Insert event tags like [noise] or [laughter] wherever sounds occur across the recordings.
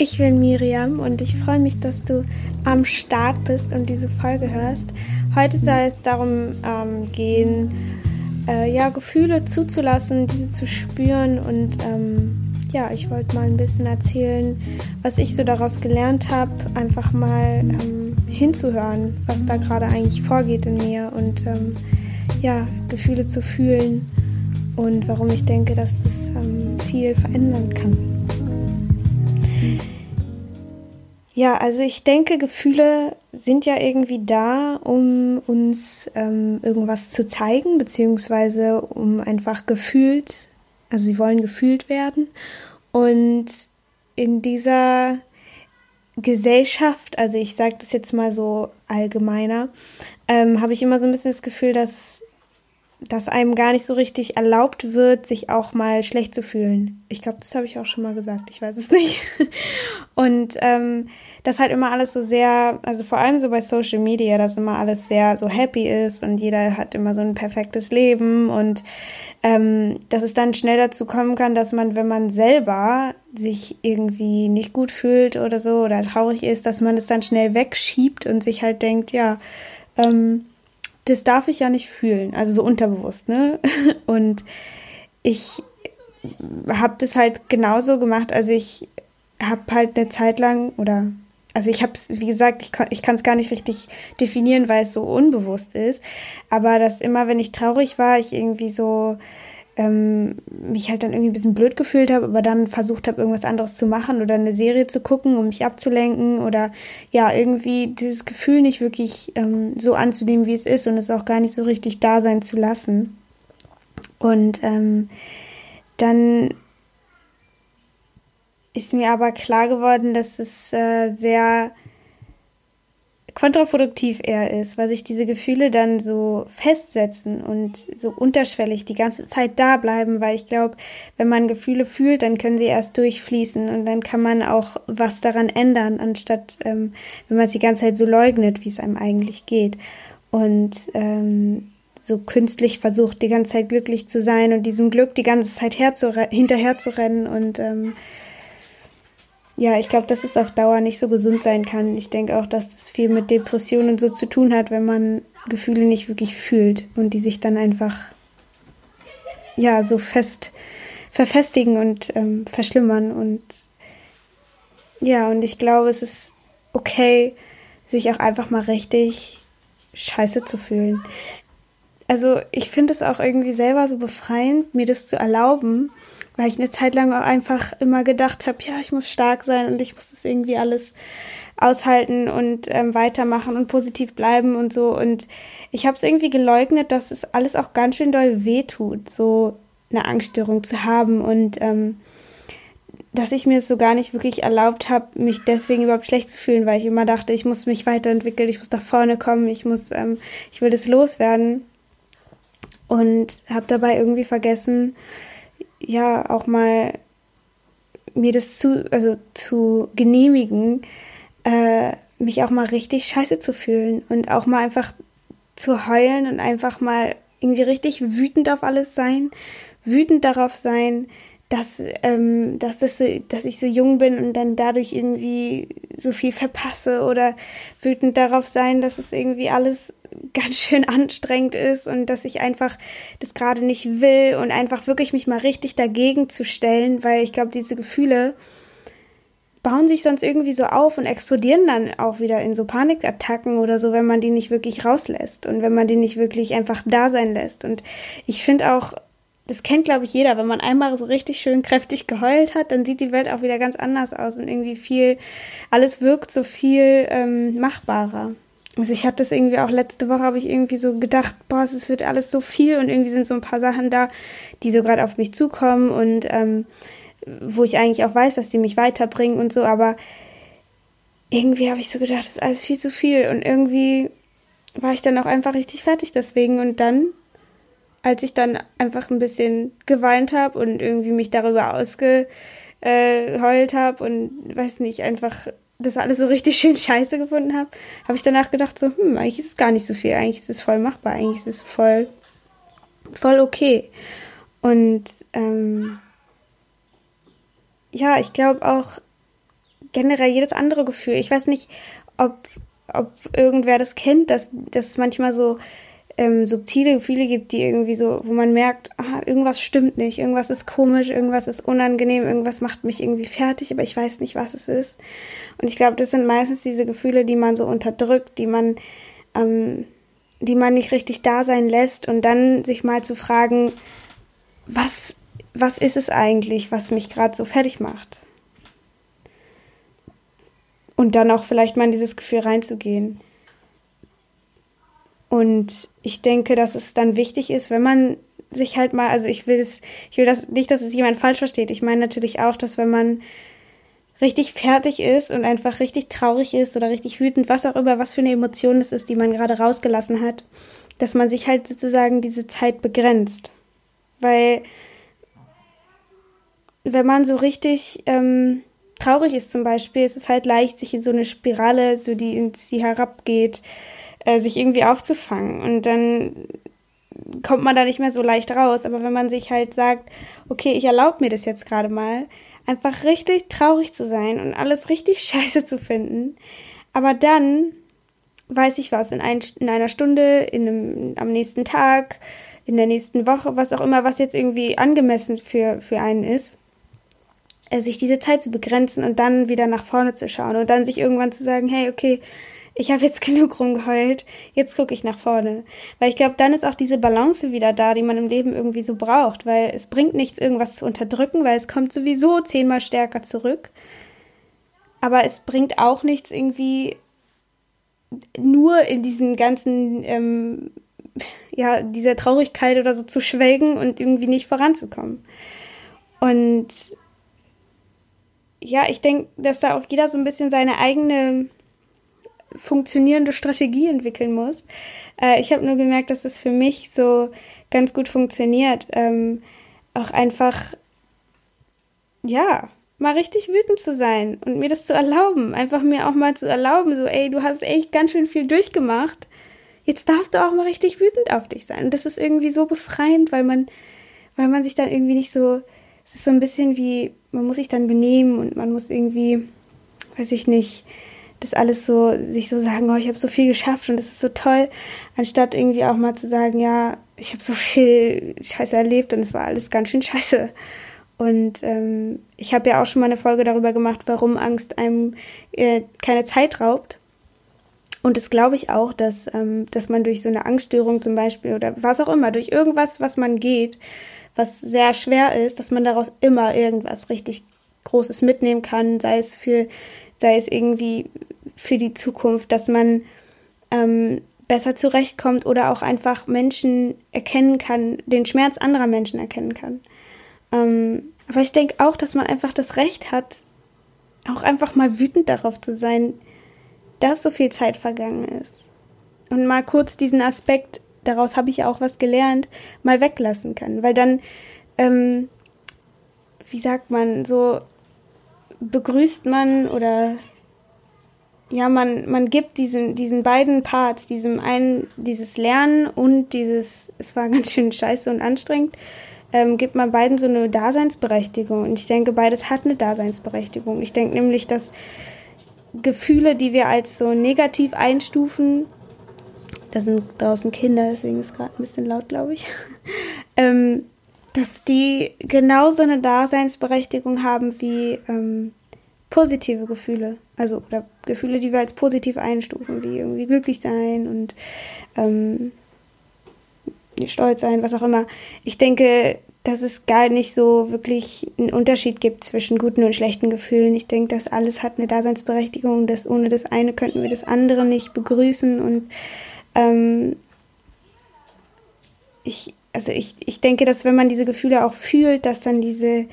Ich bin Miriam und ich freue mich, dass du am Start bist und diese Folge hörst. Heute soll es darum ähm, gehen, äh, ja, Gefühle zuzulassen, diese zu spüren und ähm, ja, ich wollte mal ein bisschen erzählen, was ich so daraus gelernt habe, einfach mal ähm, hinzuhören, was da gerade eigentlich vorgeht in mir und ähm, ja, Gefühle zu fühlen und warum ich denke, dass das ähm, viel verändern kann. Ja, also ich denke, Gefühle sind ja irgendwie da, um uns ähm, irgendwas zu zeigen, beziehungsweise um einfach gefühlt, also sie wollen gefühlt werden. Und in dieser Gesellschaft, also ich sage das jetzt mal so allgemeiner, ähm, habe ich immer so ein bisschen das Gefühl, dass dass einem gar nicht so richtig erlaubt wird, sich auch mal schlecht zu fühlen. Ich glaube, das habe ich auch schon mal gesagt, ich weiß es [laughs] nicht. Und ähm, das halt immer alles so sehr, also vor allem so bei Social Media, dass immer alles sehr so happy ist und jeder hat immer so ein perfektes Leben und ähm, dass es dann schnell dazu kommen kann, dass man, wenn man selber sich irgendwie nicht gut fühlt oder so oder traurig ist, dass man es dann schnell wegschiebt und sich halt denkt, ja, ähm, das darf ich ja nicht fühlen, also so unterbewusst, ne? [laughs] Und ich habe das halt genauso gemacht, also ich habe halt eine Zeit lang oder also ich habe es, wie gesagt, ich, ich kann es gar nicht richtig definieren, weil es so unbewusst ist, aber dass immer, wenn ich traurig war, ich irgendwie so ähm, mich halt dann irgendwie ein bisschen blöd gefühlt habe, aber dann versucht habe, irgendwas anderes zu machen oder eine Serie zu gucken, um mich abzulenken oder ja, irgendwie dieses Gefühl nicht wirklich ähm, so anzunehmen, wie es ist und es auch gar nicht so richtig da sein zu lassen. Und ähm, dann ist mir aber klar geworden, dass es äh, sehr kontraproduktiv eher ist, weil sich diese Gefühle dann so festsetzen und so unterschwellig die ganze Zeit da bleiben, weil ich glaube, wenn man Gefühle fühlt, dann können sie erst durchfließen und dann kann man auch was daran ändern, anstatt ähm, wenn man es die ganze Zeit so leugnet, wie es einem eigentlich geht. Und ähm, so künstlich versucht, die ganze Zeit glücklich zu sein und diesem Glück die ganze Zeit hinterher zu rennen und ähm, ja, ich glaube, dass es auf Dauer nicht so gesund sein kann. Ich denke auch, dass das viel mit Depressionen so zu tun hat, wenn man Gefühle nicht wirklich fühlt und die sich dann einfach ja so fest verfestigen und ähm, verschlimmern und ja, und ich glaube, es ist okay, sich auch einfach mal richtig scheiße zu fühlen. Also ich finde es auch irgendwie selber so befreiend, mir das zu erlauben, weil ich eine Zeit lang auch einfach immer gedacht habe, ja, ich muss stark sein und ich muss das irgendwie alles aushalten und ähm, weitermachen und positiv bleiben und so. Und ich habe es irgendwie geleugnet, dass es alles auch ganz schön doll wehtut, so eine Angststörung zu haben und ähm, dass ich mir es so gar nicht wirklich erlaubt habe, mich deswegen überhaupt schlecht zu fühlen, weil ich immer dachte, ich muss mich weiterentwickeln, ich muss nach vorne kommen, ich muss, ähm, ich will das loswerden und habe dabei irgendwie vergessen, ja auch mal mir das zu, also zu genehmigen, äh, mich auch mal richtig scheiße zu fühlen und auch mal einfach zu heulen und einfach mal irgendwie richtig wütend auf alles sein, wütend darauf sein, dass, ähm, dass, das so, dass ich so jung bin und dann dadurch irgendwie so viel verpasse oder wütend darauf sein, dass es irgendwie alles ganz schön anstrengend ist und dass ich einfach das gerade nicht will und einfach wirklich mich mal richtig dagegen zu stellen, weil ich glaube, diese Gefühle bauen sich sonst irgendwie so auf und explodieren dann auch wieder in so Panikattacken oder so, wenn man die nicht wirklich rauslässt und wenn man die nicht wirklich einfach da sein lässt. Und ich finde auch, das kennt, glaube ich, jeder, wenn man einmal so richtig schön kräftig geheult hat, dann sieht die Welt auch wieder ganz anders aus und irgendwie viel, alles wirkt so viel ähm, machbarer. Also ich hatte das irgendwie auch letzte Woche, habe ich irgendwie so gedacht, boah, es wird alles so viel und irgendwie sind so ein paar Sachen da, die so gerade auf mich zukommen und ähm, wo ich eigentlich auch weiß, dass die mich weiterbringen und so, aber irgendwie habe ich so gedacht, das ist alles viel zu viel und irgendwie war ich dann auch einfach richtig fertig deswegen und dann, als ich dann einfach ein bisschen geweint habe und irgendwie mich darüber ausgeheult habe und weiß nicht, einfach das alles so richtig schön scheiße gefunden habe, habe ich danach gedacht, so, hm, eigentlich ist es gar nicht so viel, eigentlich ist es voll machbar, eigentlich ist es voll, voll okay. Und ähm, ja, ich glaube auch, generell jedes andere Gefühl. Ich weiß nicht, ob, ob irgendwer das kennt, dass, dass manchmal so ähm, subtile Gefühle gibt, die irgendwie so, wo man merkt, ah, irgendwas stimmt nicht, irgendwas ist komisch, irgendwas ist unangenehm, irgendwas macht mich irgendwie fertig, aber ich weiß nicht, was es ist. Und ich glaube, das sind meistens diese Gefühle, die man so unterdrückt, die man, ähm, die man nicht richtig da sein lässt und dann sich mal zu fragen, was, was ist es eigentlich, was mich gerade so fertig macht? Und dann auch vielleicht mal in dieses Gefühl reinzugehen. Und ich denke, dass es dann wichtig ist, wenn man sich halt mal, also ich will das, ich will das nicht, dass es jemand falsch versteht. Ich meine natürlich auch, dass wenn man richtig fertig ist und einfach richtig traurig ist oder richtig wütend, was auch immer, was für eine Emotion es ist, die man gerade rausgelassen hat, dass man sich halt sozusagen diese Zeit begrenzt. Weil wenn man so richtig ähm, traurig ist zum Beispiel, ist es halt leicht, sich in so eine Spirale, so die in sie herabgeht, äh, sich irgendwie aufzufangen. Und dann kommt man da nicht mehr so leicht raus. Aber wenn man sich halt sagt, okay, ich erlaube mir das jetzt gerade mal, einfach richtig traurig zu sein und alles richtig [laughs] scheiße zu finden, aber dann weiß ich was, in, ein, in einer Stunde, in einem, am nächsten Tag, in der nächsten Woche, was auch immer, was jetzt irgendwie angemessen für, für einen ist, äh, sich diese Zeit zu begrenzen und dann wieder nach vorne zu schauen und dann sich irgendwann zu sagen, hey, okay, ich habe jetzt [laughs] genug rumgeheult, jetzt gucke ich nach vorne. Weil ich glaube, dann ist auch diese Balance wieder da, die man im Leben irgendwie so braucht, weil es bringt nichts, irgendwas zu unterdrücken, weil es kommt sowieso zehnmal stärker zurück. Aber es bringt auch nichts, irgendwie nur in diesen ganzen, ähm, [laughs] ja, dieser Traurigkeit oder so zu schwelgen und irgendwie nicht voranzukommen. Und ja, ich denke, dass da auch jeder so ein bisschen seine eigene funktionierende Strategie entwickeln muss. Äh, ich habe nur gemerkt, dass das für mich so ganz gut funktioniert. Ähm, auch einfach, ja, mal richtig wütend zu sein und mir das zu erlauben. Einfach mir auch mal zu erlauben, so, ey, du hast echt ganz schön viel durchgemacht. Jetzt darfst du auch mal richtig wütend auf dich sein. Und das ist irgendwie so befreiend, weil man, weil man sich dann irgendwie nicht so, es ist so ein bisschen wie, man muss sich dann benehmen und man muss irgendwie, weiß ich nicht, das alles so, sich so sagen, oh, ich habe so viel geschafft und das ist so toll, anstatt irgendwie auch mal zu sagen, ja, ich habe so viel Scheiße erlebt und es war alles ganz schön scheiße. Und ähm, ich habe ja auch schon mal eine Folge darüber gemacht, warum Angst einem äh, keine Zeit raubt. Und das glaube ich auch, dass, ähm, dass man durch so eine Angststörung zum Beispiel oder was auch immer, durch irgendwas, was man geht, was sehr schwer ist, dass man daraus immer irgendwas richtig Großes mitnehmen kann, sei es für sei es irgendwie für die Zukunft, dass man ähm, besser zurechtkommt oder auch einfach Menschen erkennen kann, den Schmerz anderer Menschen erkennen kann. Ähm, aber ich denke auch, dass man einfach das Recht hat, auch einfach mal wütend darauf zu sein, dass so viel Zeit vergangen ist. Und mal kurz diesen Aspekt, daraus habe ich auch was gelernt, mal weglassen kann. Weil dann, ähm, wie sagt man, so begrüßt man oder ja, man, man gibt diesen, diesen beiden Parts, diesem einen, dieses Lernen und dieses, es war [laughs] ganz schön scheiße und anstrengend, ähm, gibt man beiden so eine Daseinsberechtigung. Und ich denke, beides hat eine Daseinsberechtigung. Ich denke nämlich, dass Gefühle, die wir als so negativ einstufen, da sind draußen Kinder, deswegen ist gerade ein bisschen laut, glaube ich, [laughs] ähm, dass die genauso eine Daseinsberechtigung haben wie ähm, positive Gefühle. Also oder Gefühle, die wir als positiv einstufen, wie irgendwie glücklich sein und ähm, stolz sein, was auch immer. Ich denke, dass es gar nicht so wirklich einen Unterschied gibt zwischen guten und schlechten Gefühlen. Ich denke, dass alles hat eine Daseinsberechtigung. Dass ohne das eine könnten wir das andere nicht begrüßen. Und ähm, ich, also ich, ich denke, dass wenn man diese Gefühle auch fühlt, dass dann diese,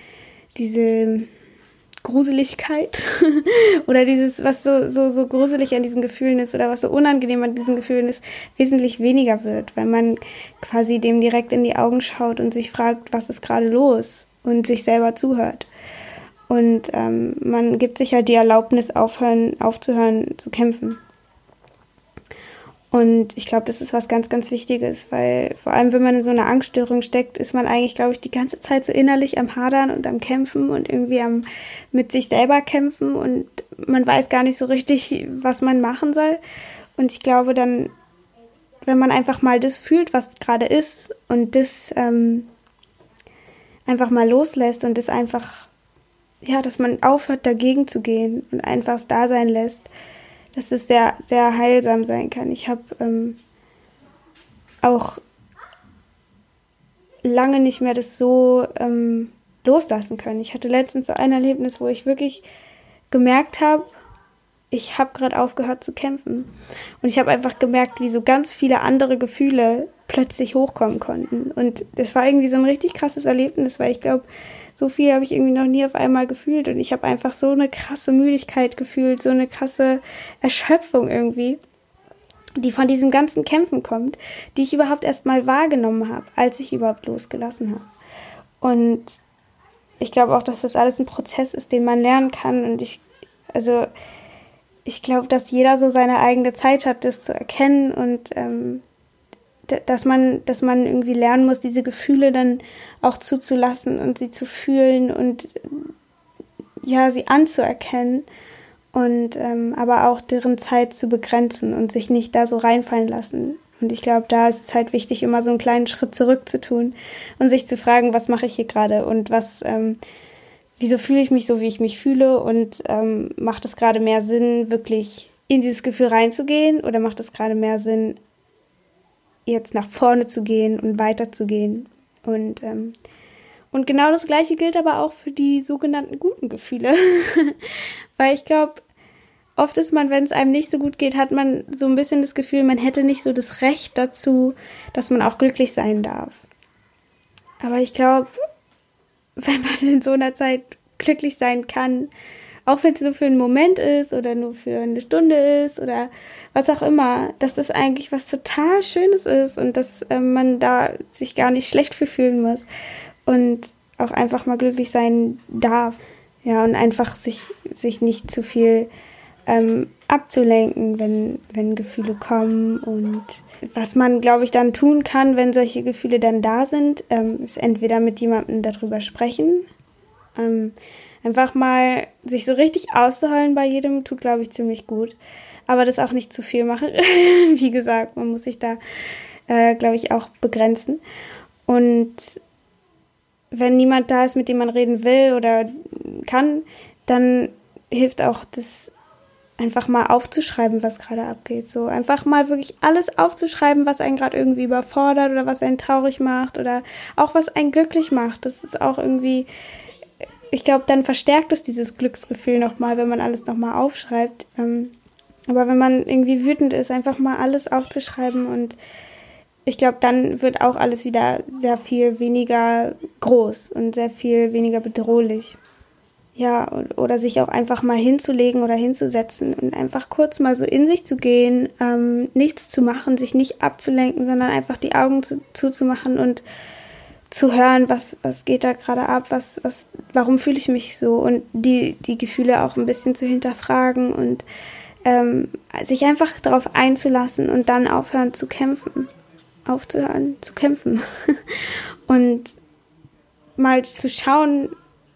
diese Gruseligkeit [laughs] oder dieses, was so, so, so gruselig an diesen Gefühlen ist oder was so unangenehm an diesen Gefühlen ist, wesentlich weniger wird, weil man quasi dem direkt in die Augen schaut und sich fragt, was ist gerade los und sich selber zuhört. Und ähm, man gibt sich halt die Erlaubnis, aufhören, aufzuhören zu kämpfen. Und ich glaube, das ist was ganz, ganz Wichtiges, weil vor allem, wenn man in so einer Angststörung steckt, ist man eigentlich, glaube ich, die ganze Zeit so innerlich am Hadern und am Kämpfen und irgendwie am mit sich selber kämpfen und man weiß gar nicht so richtig, was man machen soll. Und ich glaube, dann, wenn man einfach mal das fühlt, was gerade ist und das ähm, einfach mal loslässt und das einfach, ja, dass man aufhört, dagegen zu gehen und einfach es da sein lässt, dass es sehr, sehr heilsam sein kann. Ich habe ähm, auch lange nicht mehr das so ähm, loslassen können. Ich hatte letztens so ein Erlebnis, wo ich wirklich gemerkt habe, ich habe gerade aufgehört zu kämpfen. Und ich habe einfach gemerkt, wie so ganz viele andere Gefühle plötzlich hochkommen konnten. Und das war irgendwie so ein richtig krasses Erlebnis, weil ich glaube, so viel habe ich irgendwie noch nie auf einmal gefühlt. Und ich habe einfach so eine krasse Müdigkeit gefühlt, so eine krasse Erschöpfung irgendwie, die von diesem ganzen Kämpfen kommt, die ich überhaupt erst mal wahrgenommen habe, als ich überhaupt losgelassen habe. Und ich glaube auch, dass das alles ein Prozess ist, den man lernen kann. Und ich, also, ich glaube, dass jeder so seine eigene Zeit hat, das zu erkennen und ähm, dass man, dass man irgendwie lernen muss, diese Gefühle dann auch zuzulassen und sie zu fühlen und ja, sie anzuerkennen und ähm, aber auch deren Zeit zu begrenzen und sich nicht da so reinfallen lassen. Und ich glaube, da ist es halt wichtig, immer so einen kleinen Schritt zurück zu tun und sich zu fragen, was mache ich hier gerade und was, ähm, wieso fühle ich mich so, wie ich mich fühle und ähm, macht es gerade mehr Sinn, wirklich in dieses Gefühl reinzugehen oder macht es gerade mehr Sinn, jetzt nach vorne zu gehen und weiterzugehen. Und, ähm, und genau das Gleiche gilt aber auch für die sogenannten guten Gefühle. [laughs] Weil ich glaube, oft ist man, wenn es einem nicht so gut geht, hat man so ein bisschen das Gefühl, man hätte nicht so das Recht dazu, dass man auch glücklich sein darf. Aber ich glaube, [laughs] wenn man in so einer Zeit glücklich sein kann, auch wenn es nur für einen Moment ist oder nur für eine Stunde ist oder was auch immer, dass das eigentlich was total Schönes ist und dass äh, man da sich gar nicht schlecht für fühlen muss und auch einfach mal glücklich sein darf. Ja, und einfach sich, sich nicht zu viel ähm, abzulenken, wenn, wenn Gefühle kommen. Und was man, glaube ich, dann tun kann, wenn solche Gefühle dann da sind, ähm, ist entweder mit jemandem darüber sprechen. Ähm, Einfach mal sich so richtig auszuheulen bei jedem tut, glaube ich, ziemlich gut. Aber das auch nicht zu viel machen. [laughs] Wie gesagt, man muss sich da, äh, glaube ich, auch begrenzen. Und wenn niemand da ist, mit dem man reden will oder kann, dann hilft auch das einfach mal aufzuschreiben, was gerade abgeht. So einfach mal wirklich alles aufzuschreiben, was einen gerade irgendwie überfordert oder was einen traurig macht oder auch was einen glücklich macht. Das ist auch irgendwie ich glaube, dann verstärkt es dieses Glücksgefühl nochmal, wenn man alles nochmal aufschreibt. Ähm, aber wenn man irgendwie wütend ist, einfach mal alles aufzuschreiben und ich glaube, dann wird auch alles wieder sehr viel weniger groß und sehr viel weniger bedrohlich. Ja, oder sich auch einfach mal hinzulegen oder hinzusetzen und einfach kurz mal so in sich zu gehen, ähm, nichts zu machen, sich nicht abzulenken, sondern einfach die Augen zu, zuzumachen und zu hören, was, was geht da gerade ab, was, was, warum fühle ich mich so und die, die Gefühle auch ein bisschen zu hinterfragen und ähm, sich einfach darauf einzulassen und dann aufhören zu kämpfen. Aufzuhören zu kämpfen. [laughs] und mal zu schauen,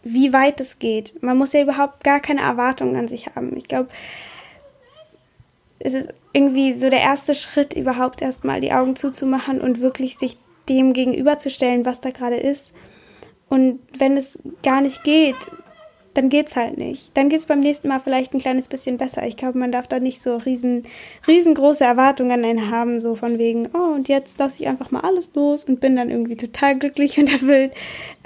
wie weit es geht. Man muss ja überhaupt gar keine Erwartungen an sich haben. Ich glaube, es ist irgendwie so der erste Schritt, überhaupt erstmal die Augen zuzumachen und wirklich sich dem gegenüberzustellen, was da gerade ist. Und wenn es gar nicht geht, dann geht's halt nicht. Dann geht's beim nächsten Mal vielleicht ein kleines bisschen besser. Ich glaube, man darf da nicht so riesen, riesengroße Erwartungen an einen haben, so von wegen, oh, und jetzt lasse ich einfach mal alles los und bin dann irgendwie total glücklich und [laughs] erfüllt.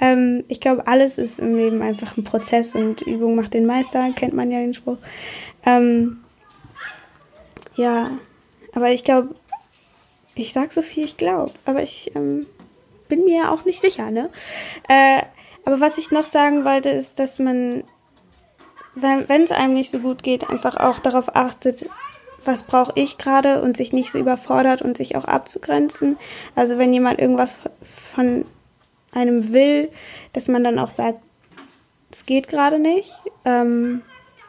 Ähm, ich glaube, alles ist im Leben einfach ein Prozess und Übung macht den Meister, kennt man ja den Spruch. Ähm, ja, aber ich glaube, ich sag so viel ich glaube, aber ich ähm, bin mir auch nicht sicher, ne? Äh, aber was ich noch sagen wollte, ist, dass man, wenn es einem nicht so gut geht, einfach auch darauf achtet, was brauche ich gerade und sich nicht so überfordert und sich auch abzugrenzen. Also wenn jemand irgendwas von einem will, dass man dann auch sagt, es geht gerade nicht. Ähm,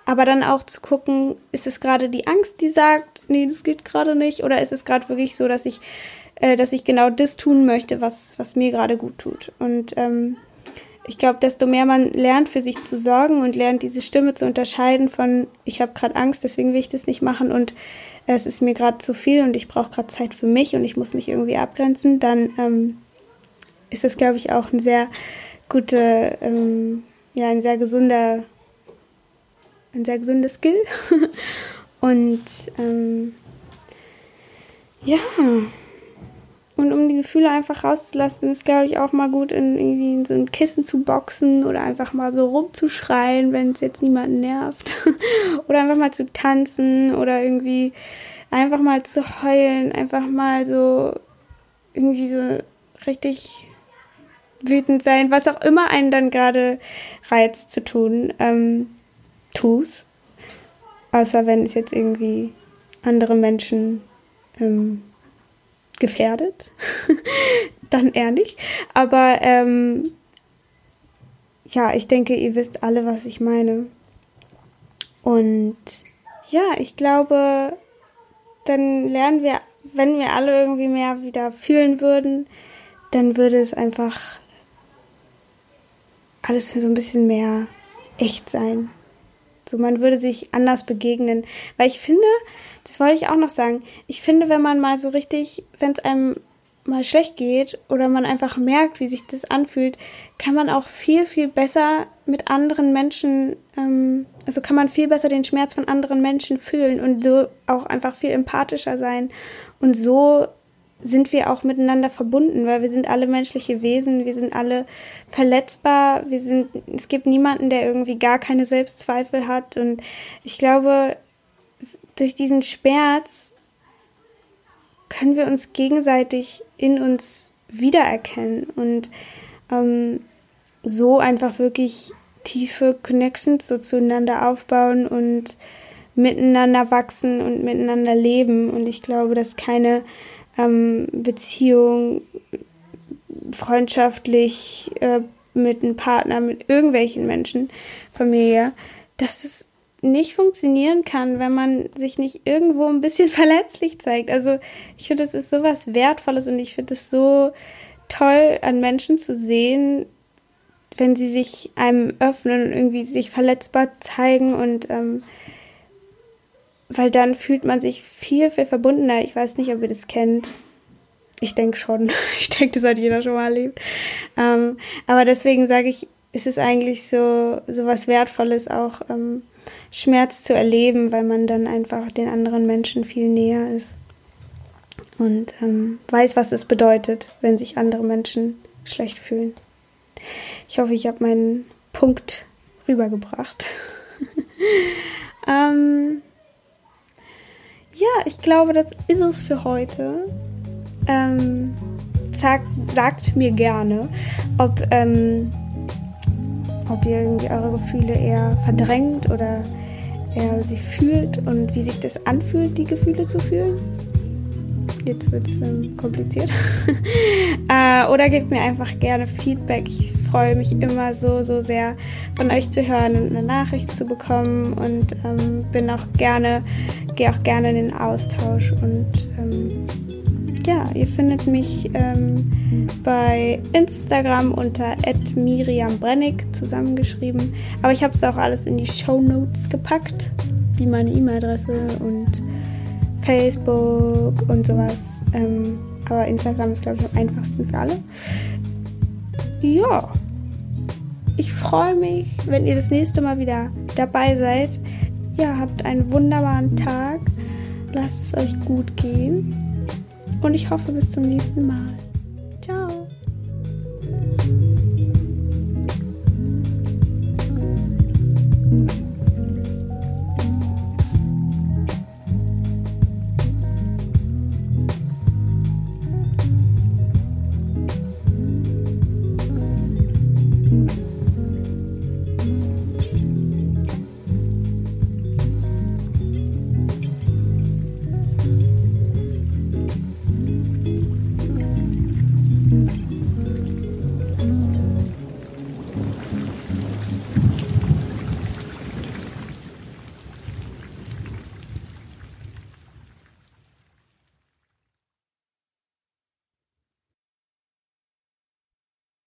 aber dann auch zu gucken, ist es gerade die Angst, die sagt, nee, das geht gerade nicht? Oder ist es gerade wirklich so, dass ich, äh, dass ich genau das tun möchte, was, was mir gerade gut tut? Und ähm, ich glaube, desto mehr man lernt, für sich zu sorgen und lernt, diese Stimme zu unterscheiden von, ich habe gerade Angst, deswegen will ich das nicht machen und es ist mir gerade zu viel und ich brauche gerade Zeit für mich und ich muss mich irgendwie abgrenzen, dann ähm, ist das, glaube ich, auch ein sehr gute, ähm, ja, ein sehr gesunder, ein sehr gesunder Skill. [laughs] und ähm, ja, und um die Gefühle einfach rauszulassen, ist, glaube ich, auch mal gut, in irgendwie in so ein Kissen zu boxen oder einfach mal so rumzuschreien, wenn es jetzt niemanden nervt. [laughs] oder einfach mal zu tanzen oder irgendwie einfach mal zu heulen, einfach mal so irgendwie so richtig wütend sein, was auch immer einen dann gerade reizt zu tun, ähm, tu's. Außer wenn es jetzt irgendwie andere Menschen ähm, gefährdet, [laughs] dann eher nicht. Aber ähm, ja, ich denke, ihr wisst alle, was ich meine. Und ja, ich glaube, dann lernen wir, wenn wir alle irgendwie mehr wieder fühlen würden, dann würde es einfach alles so ein bisschen mehr echt sein. So, man würde sich anders begegnen. Weil ich finde, das wollte ich auch noch sagen, ich finde, wenn man mal so richtig, wenn es einem mal schlecht geht oder man einfach merkt, wie sich das anfühlt, kann man auch viel, viel besser mit anderen Menschen, ähm, also kann man viel besser den Schmerz von anderen Menschen fühlen und so auch einfach viel empathischer sein. Und so sind wir auch miteinander verbunden, weil wir sind alle menschliche Wesen, wir sind alle verletzbar, wir sind, es gibt niemanden, der irgendwie gar keine Selbstzweifel hat. Und ich glaube, durch diesen Schmerz können wir uns gegenseitig in uns wiedererkennen und ähm, so einfach wirklich tiefe Connections so zueinander aufbauen und miteinander wachsen und miteinander leben. Und ich glaube, dass keine ähm, Beziehung, freundschaftlich, äh, mit einem Partner, mit irgendwelchen Menschen, Familie, dass es nicht funktionieren kann, wenn man sich nicht irgendwo ein bisschen [laughs] verletzlich zeigt. Also ich finde, das ist so was Wertvolles und ich finde es so toll an Menschen zu sehen, wenn sie sich einem öffnen und irgendwie sich verletzbar zeigen und ähm, weil dann fühlt man sich viel, viel verbundener. Ich weiß nicht, ob ihr das kennt. Ich denke schon. [laughs] Ich denke, das hat jeder schon mal erlebt. Ähm, aber deswegen sage ich, ist es eigentlich so, so was Wertvolles, auch ähm, Schmerz zu erleben, weil man dann einfach den anderen Menschen viel näher ist und ähm, weiß, was es bedeutet, wenn sich andere Menschen schlecht fühlen. Ich hoffe, ich habe meinen Punkt rübergebracht. [laughs] ähm, ich glaube, das ist es für heute. Ähm, sag, sagt mir gerne, ob, ähm, ob ihr irgendwie eure Gefühle eher verdrängt oder eher sie fühlt und wie sich das anfühlt, die Gefühle zu fühlen. Jetzt wird es ähm, kompliziert. [laughs] äh, oder gebt mir einfach gerne Feedback. Ich freue mich immer so, so sehr von euch zu hören und eine Nachricht zu bekommen und ähm, bin auch gerne, gehe auch gerne in den Austausch und ähm, ja, ihr findet mich ähm, bei Instagram unter @miriambrennig zusammengeschrieben. Aber ich habe es auch alles in die Show Notes gepackt, wie meine E-Mail-Adresse und Facebook und sowas. Ähm, aber Instagram ist, glaube ich, am einfachsten für alle. Ja, ich freue mich, wenn ihr das nächste Mal wieder dabei seid. Ja, habt einen wunderbaren Tag. Lasst es euch gut gehen. Und ich hoffe bis zum nächsten Mal.